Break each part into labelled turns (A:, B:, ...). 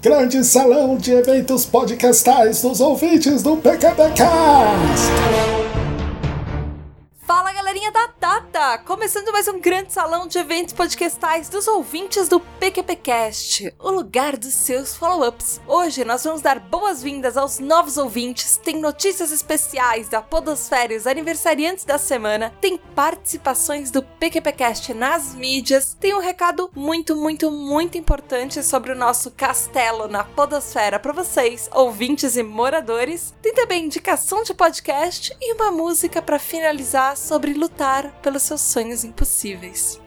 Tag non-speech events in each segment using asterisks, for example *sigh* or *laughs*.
A: Grande salão de eventos podcastais dos ouvintes do PQPcast.
B: Fala galerinha da Data! Começando mais um grande salão de eventos podcastais dos ouvintes do PQPcast, o lugar dos seus follow-ups. Hoje nós vamos dar boas-vindas aos novos ouvintes, tem notícias especiais da Podosfera e os aniversariantes da semana, tem participações do PQPcast nas mídias, tem um recado muito, muito, muito importante sobre o nosso castelo na Podosfera para vocês, ouvintes e moradores. Tem também indicação de podcast e uma música para finalizar sobre lutar pelos seus sonhos impossíveis.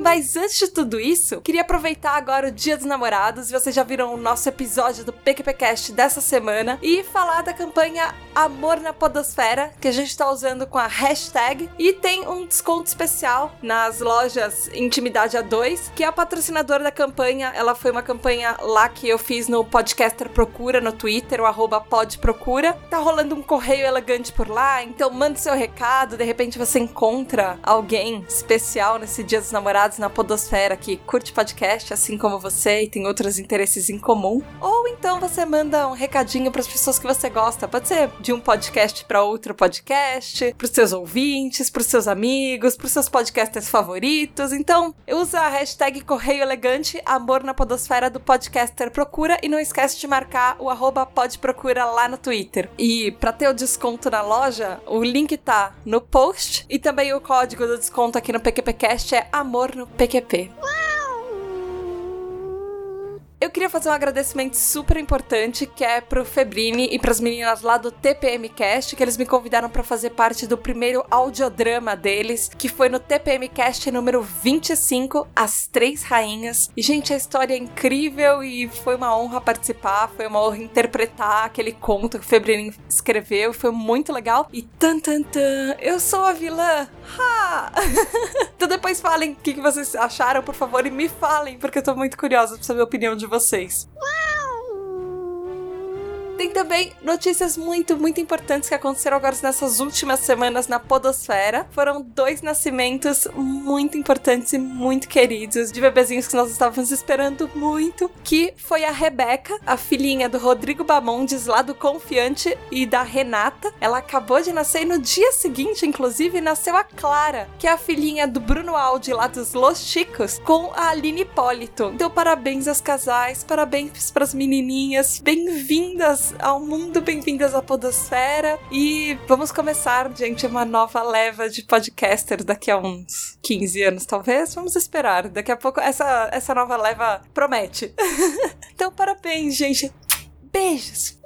B: Mas antes de tudo isso, queria aproveitar agora o Dia dos Namorados, e vocês já viram o nosso episódio do PQPcast dessa semana, e falar da campanha Amor na Podosfera, que a gente tá usando com a hashtag, e tem um desconto especial nas lojas Intimidade A2, que é a patrocinadora da campanha. Ela foi uma campanha lá que eu fiz no Podcaster Procura no Twitter, o arroba podprocura. Tá rolando um correio elegante por lá, então manda seu recado, de repente você encontra alguém especial nesse Dia dos Namorados na Podosfera que curte podcast assim como você e tem outros interesses em comum. Ou então você manda um recadinho para as pessoas que você gosta. Pode ser de um podcast para outro podcast, para os seus ouvintes, para os seus amigos, para os seus podcasters favoritos. Então, usa a hashtag Correio Elegante Amor na Podosfera do Podcaster Procura e não esquece de marcar o arroba podprocura lá no Twitter. E para ter o desconto na loja, o link tá no post e também o código do desconto aqui no PQPcast é Amor no PQP. Eu queria fazer um agradecimento super importante que é pro Febrini e pras meninas lá do TPMcast, que eles me convidaram para fazer parte do primeiro audiodrama deles, que foi no TPMcast número 25, As Três Rainhas. E, gente, a história é incrível e foi uma honra participar, foi uma honra interpretar aquele conto que o Febrini escreveu, foi muito legal. E tan tan tan, eu sou a vilã! Ha! *laughs* então depois falem o que vocês acharam, por favor, e me falem, porque eu tô muito curiosa pra saber a opinião de vocês vocês. Tem também notícias muito, muito importantes que aconteceram agora nessas últimas semanas na Podosfera. Foram dois nascimentos muito importantes e muito queridos de bebezinhos que nós estávamos esperando muito, que foi a Rebeca, a filhinha do Rodrigo Bamondes lá do Confiante e da Renata. Ela acabou de nascer e no dia seguinte, inclusive, nasceu a Clara, que é a filhinha do Bruno Aldi lá dos Los Chicos, com a Aline Hipólito. Então, parabéns aos casais, parabéns para as menininhas, bem-vindas ao mundo, bem-vindas à Podosfera. E vamos começar, gente, uma nova leva de podcasters daqui a uns 15 anos, talvez. Vamos esperar. Daqui a pouco essa, essa nova leva promete. *laughs* então, parabéns, gente. Beijos.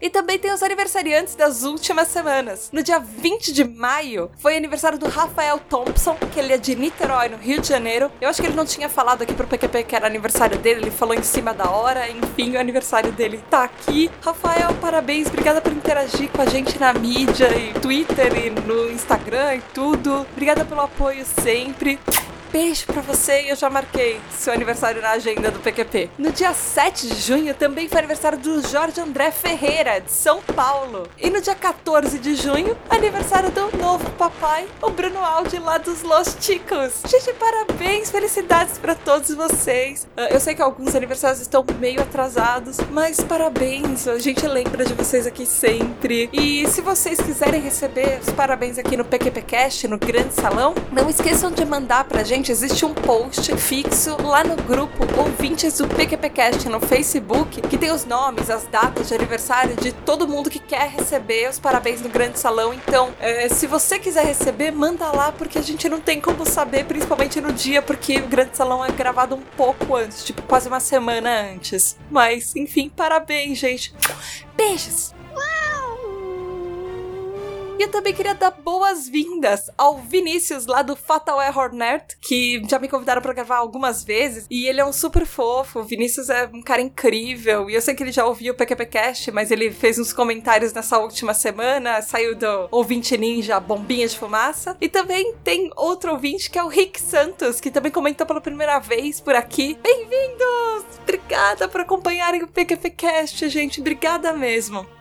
B: E também tem os aniversariantes das últimas semanas. No dia 20 de maio foi aniversário do Rafael Thompson, que ele é de Niterói, no Rio de Janeiro. Eu acho que ele não tinha falado aqui pro PQP que era aniversário dele, ele falou em cima da hora. Enfim, o aniversário dele tá aqui. Rafael, parabéns, obrigada por interagir com a gente na mídia e Twitter e no Instagram e tudo. Obrigada pelo apoio sempre beijo pra você e eu já marquei seu aniversário na agenda do PQP. No dia 7 de junho também foi aniversário do Jorge André Ferreira, de São Paulo. E no dia 14 de junho, aniversário do novo papai, o Bruno Aldi lá dos Los Chicos. Gente, parabéns, felicidades para todos vocês. Ah, Eu sei que alguns aniversários estão meio atrasados, mas parabéns, a gente lembra de vocês aqui sempre. E se vocês quiserem receber os parabéns aqui no PQPcast, no Grande Salão, não esqueçam de mandar pra gente existe um post fixo lá no grupo Ouvintes do PQPcast no Facebook, que tem os nomes, as datas de aniversário de todo mundo que quer receber os parabéns no Grande Salão. Então, é, se você quiser receber, manda lá, porque a gente não tem como saber, principalmente no dia, porque o Grande Salão é gravado um pouco antes, tipo quase uma semana antes. Mas, enfim, parabéns, gente. Beijos! E eu também queria dar boas-vindas ao Vinícius lá do Fatal Error Nerd, que já me convidaram para gravar algumas vezes. E ele é um super fofo. O Vinícius é um cara incrível. E eu sei que ele já ouviu o PQPcast, mas ele fez uns comentários nessa última semana. Saiu do ouvinte ninja Bombinha de Fumaça. E também tem outro ouvinte que é o Rick Santos, que também comentou pela primeira vez por aqui. Bem-vindos! Obrigada por acompanharem o PQPcast, gente. Obrigada mesmo.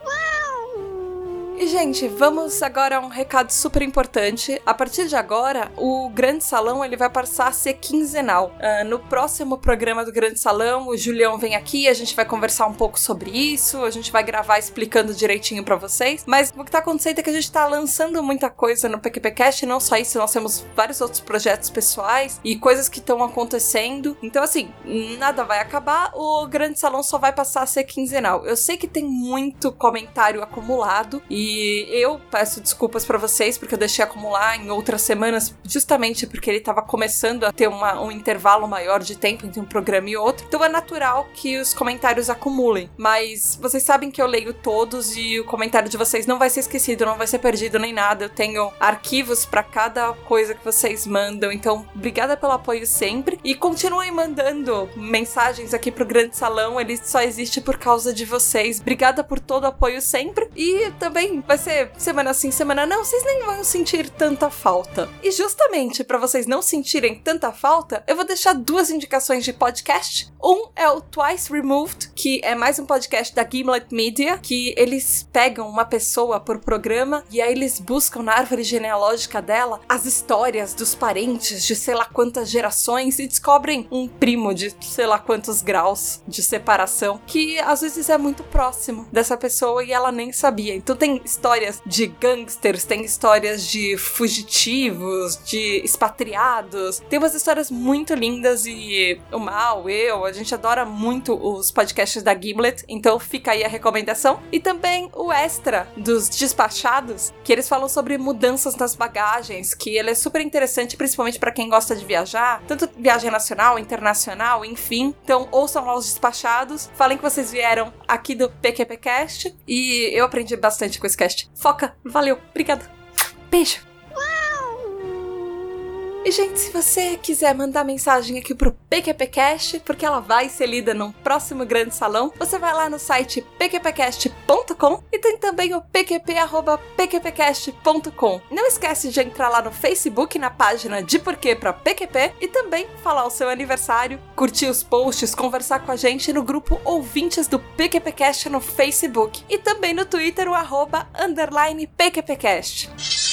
B: E, gente, vamos agora a um recado super importante. A partir de agora, o Grande Salão ele vai passar a ser quinzenal. Uh, no próximo programa do Grande Salão, o Julião vem aqui, a gente vai conversar um pouco sobre isso, a gente vai gravar explicando direitinho para vocês. Mas o que tá acontecendo é que a gente tá lançando muita coisa no PQPcast, não só isso, nós temos vários outros projetos pessoais e coisas que estão acontecendo. Então, assim, nada vai acabar, o Grande Salão só vai passar a ser quinzenal. Eu sei que tem muito comentário acumulado e e eu peço desculpas para vocês porque eu deixei acumular em outras semanas, justamente porque ele tava começando a ter uma, um intervalo maior de tempo entre um programa e outro. Então é natural que os comentários acumulem. Mas vocês sabem que eu leio todos e o comentário de vocês não vai ser esquecido, não vai ser perdido nem nada. Eu tenho arquivos para cada coisa que vocês mandam. Então, obrigada pelo apoio sempre. E continuem mandando mensagens aqui pro Grande Salão. Ele só existe por causa de vocês. Obrigada por todo o apoio sempre. E também vai ser semana sim, semana não, vocês nem vão sentir tanta falta. E justamente para vocês não sentirem tanta falta, eu vou deixar duas indicações de podcast. Um é o Twice Removed, que é mais um podcast da Gimlet Media, que eles pegam uma pessoa por programa e aí eles buscam na árvore genealógica dela as histórias dos parentes de sei lá quantas gerações e descobrem um primo de sei lá quantos graus de separação que às vezes é muito próximo dessa pessoa e ela nem sabia. Então tem histórias de gangsters, tem histórias de fugitivos, de expatriados. Tem umas histórias muito lindas e o Mal, eu, a gente adora muito os podcasts da Gimlet, então fica aí a recomendação. E também o extra dos despachados, que eles falam sobre mudanças nas bagagens, que ele é super interessante, principalmente para quem gosta de viajar, tanto viagem nacional, internacional, enfim. Então ouçam lá os despachados, falem que vocês vieram aqui do PQPcast e eu aprendi bastante com esse cast. Foca, valeu, obrigada. Beijo. E, gente, se você quiser mandar mensagem aqui pro PQPcast, porque ela vai ser lida num próximo grande salão, você vai lá no site pqpcast.com e tem também o pqp.pqpcast.com. Não esquece de entrar lá no Facebook, na página de Porquê pra PQP, e também falar o seu aniversário, curtir os posts, conversar com a gente no grupo Ouvintes do PQPcast no Facebook e também no Twitter, o arroba underline PQPcast.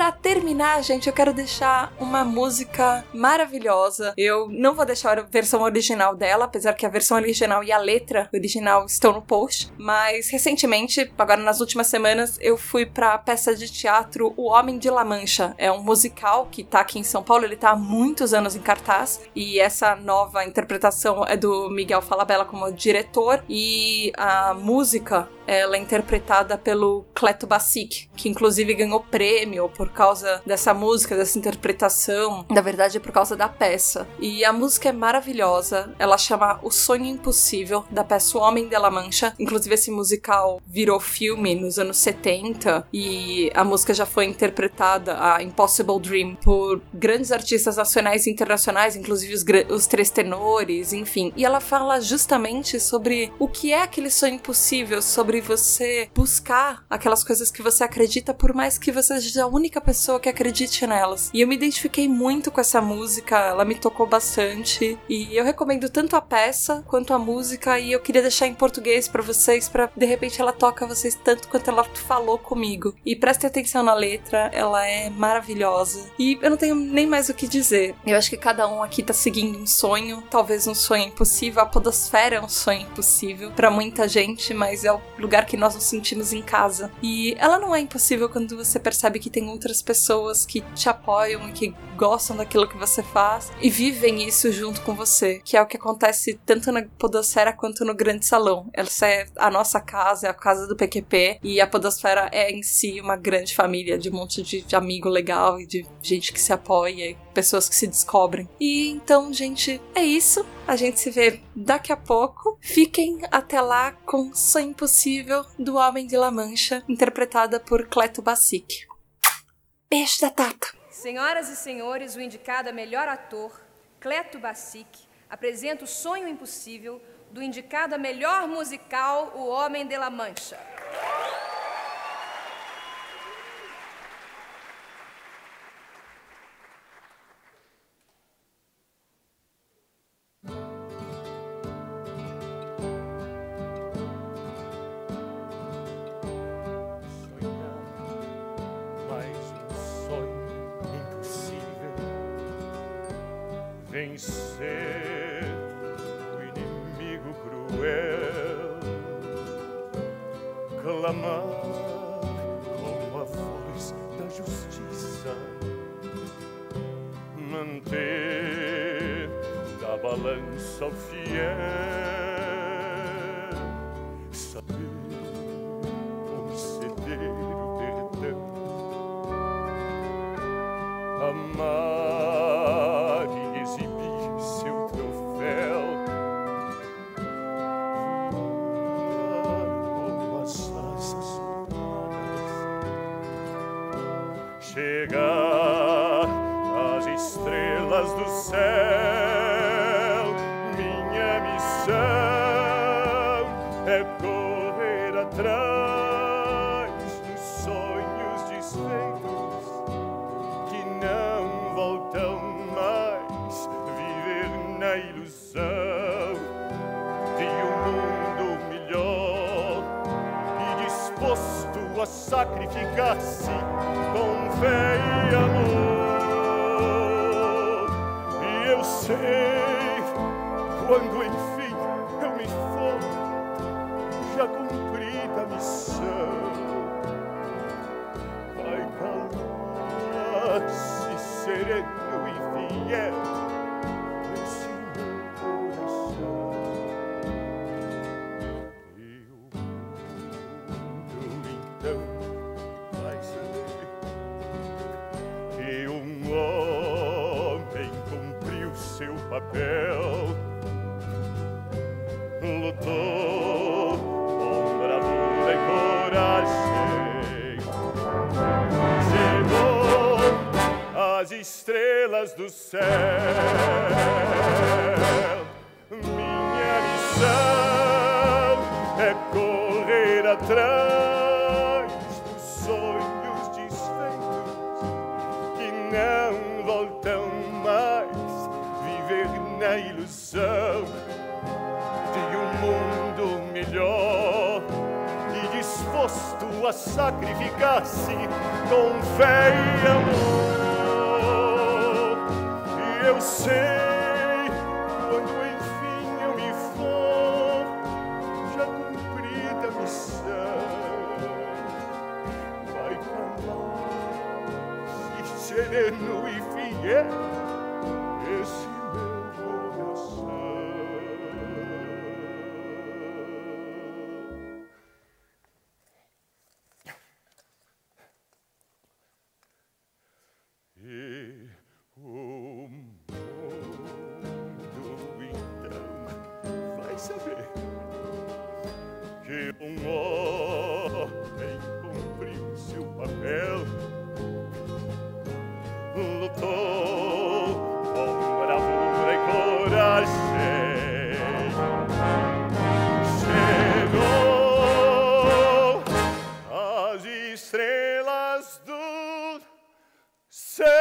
B: Para terminar, gente, eu quero deixar uma música maravilhosa. Eu não vou deixar a versão original dela, apesar que a versão original e a letra original estão no post. Mas recentemente, agora nas últimas semanas, eu fui para peça de teatro O Homem de La Mancha. É um musical que tá aqui em São Paulo, ele tá há muitos anos em cartaz. E essa nova interpretação é do Miguel Falabella como diretor. E a música ela é interpretada pelo Cleto Bassic, que inclusive ganhou prêmio por causa dessa música, dessa interpretação. Na verdade, é por causa da peça. E a música é maravilhosa. Ela chama O Sonho Impossível, da peça O Homem de la Mancha. Inclusive, esse musical virou filme nos anos 70 e a música já foi interpretada, a Impossible Dream, por grandes artistas nacionais e internacionais, inclusive os, os três tenores, enfim. E ela fala justamente sobre o que é aquele sonho impossível, sobre você buscar aquelas coisas que você acredita, por mais que você seja a única pessoa que acredite nelas. E eu me identifiquei muito com essa música, ela me tocou bastante. E eu recomendo tanto a peça quanto a música. E eu queria deixar em português para vocês, para de repente ela toca vocês tanto quanto ela falou comigo. E prestem atenção na letra, ela é maravilhosa. E eu não tenho nem mais o que dizer. Eu acho que cada um aqui tá seguindo um sonho, talvez um sonho impossível. A Podosfera é um sonho impossível para muita gente, mas é o que nós nos sentimos em casa. E ela não é impossível quando você percebe que tem outras pessoas que te apoiam e que gostam daquilo que você faz e vivem isso junto com você, que é o que acontece tanto na Podosfera quanto no Grande Salão. Essa é a nossa casa, é a casa do PQP e a Podosfera é em si uma grande família de um monte de amigo legal e de gente que se apoia, pessoas que se descobrem. E então, gente, é isso. A gente se vê daqui a pouco. Fiquem até lá com Sonho Impossível do Homem de La Mancha, interpretada por Cleto Bassic. Beijo da Tata.
C: Senhoras e senhores, o indicado a melhor ator, Cleto Bassic, apresenta o Sonho Impossível do indicado a melhor musical, O Homem de La Mancha.
D: Vencer o inimigo cruel, clamar com a voz da justiça, manter da balança o fiel. amar é correr atrás dos sonhos desfeitos que não voltam mais viver na ilusão de um mundo melhor e disposto a sacrificar-se com fé e amor. E eu sei quando enfim sereno e fiel nesse meu coração. E o mundo então vai saber que um homem cumpriu seu papel, estrelas do céu. Minha missão é correr atrás dos sonhos desfeitos que não voltam mais viver na ilusão de um mundo melhor e disposto a sacrificar-se com fé e amor. Eu sei quando enfim eu me for, já cumprida a missão, vai calar se sereno e fiel Sir!